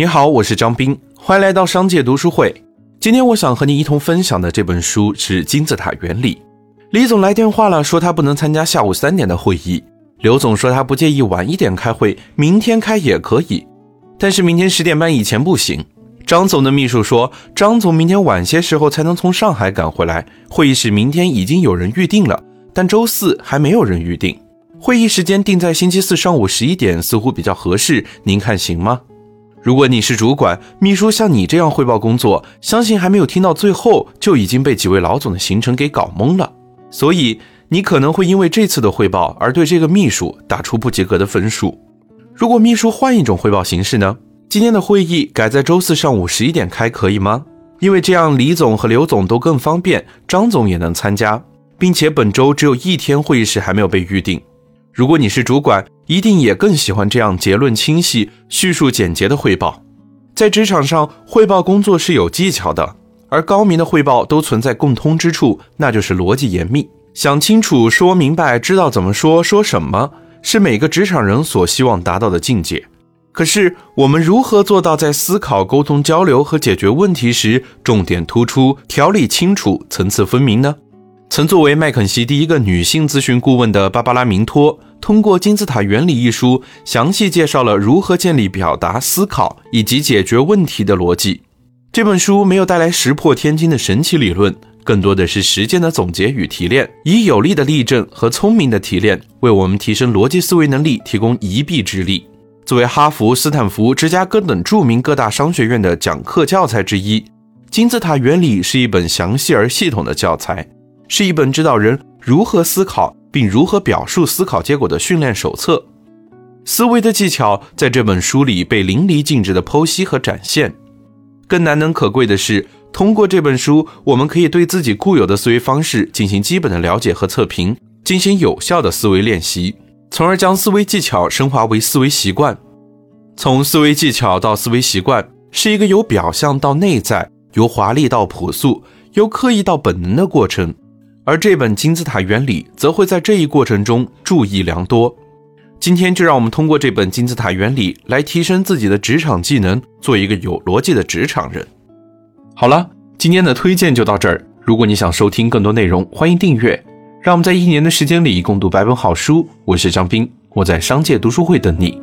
你好，我是张斌，欢迎来到商界读书会。今天我想和你一同分享的这本书是《金字塔原理》。李总来电话了，说他不能参加下午三点的会议。刘总说他不介意晚一点开会，明天开也可以，但是明天十点半以前不行。张总的秘书说，张总明天晚些时候才能从上海赶回来，会议室明天已经有人预定了，但周四还没有人预定。会议时间定在星期四上午十一点，似乎比较合适，您看行吗？如果你是主管，秘书像你这样汇报工作，相信还没有听到最后，就已经被几位老总的行程给搞懵了。所以你可能会因为这次的汇报而对这个秘书打出不及格的分数。如果秘书换一种汇报形式呢？今天的会议改在周四上午十一点开，可以吗？因为这样李总和刘总都更方便，张总也能参加，并且本周只有一天会议室还没有被预定。如果你是主管，一定也更喜欢这样结论清晰、叙述简洁的汇报。在职场上，汇报工作是有技巧的，而高明的汇报都存在共通之处，那就是逻辑严密。想清楚、说明白、知道怎么说、说什么，是每个职场人所希望达到的境界。可是，我们如何做到在思考、沟通、交流和解决问题时，重点突出、条理清楚、层次分明呢？曾作为麦肯锡第一个女性咨询顾问的芭芭拉·明托，通过《金字塔原理》一书，详细介绍了如何建立表达、思考以及解决问题的逻辑。这本书没有带来石破天惊的神奇理论，更多的是实践的总结与提炼，以有力的例证和聪明的提炼，为我们提升逻辑思维能力提供一臂之力。作为哈佛、斯坦福、芝加哥等著名各大商学院的讲课教材之一，《金字塔原理》是一本详细而系统的教材。是一本指导人如何思考并如何表述思考结果的训练手册。思维的技巧在这本书里被淋漓尽致的剖析和展现。更难能可贵的是，通过这本书，我们可以对自己固有的思维方式进行基本的了解和测评，进行有效的思维练习，从而将思维技巧升华为思维习惯。从思维技巧到思维习惯，是一个由表象到内在，由华丽到朴素，由刻意到本能的过程。而这本金字塔原理则会在这一过程中注意良多。今天就让我们通过这本金字塔原理来提升自己的职场技能，做一个有逻辑的职场人。好了，今天的推荐就到这儿。如果你想收听更多内容，欢迎订阅。让我们在一年的时间里共读百本好书。我是张斌，我在商界读书会等你。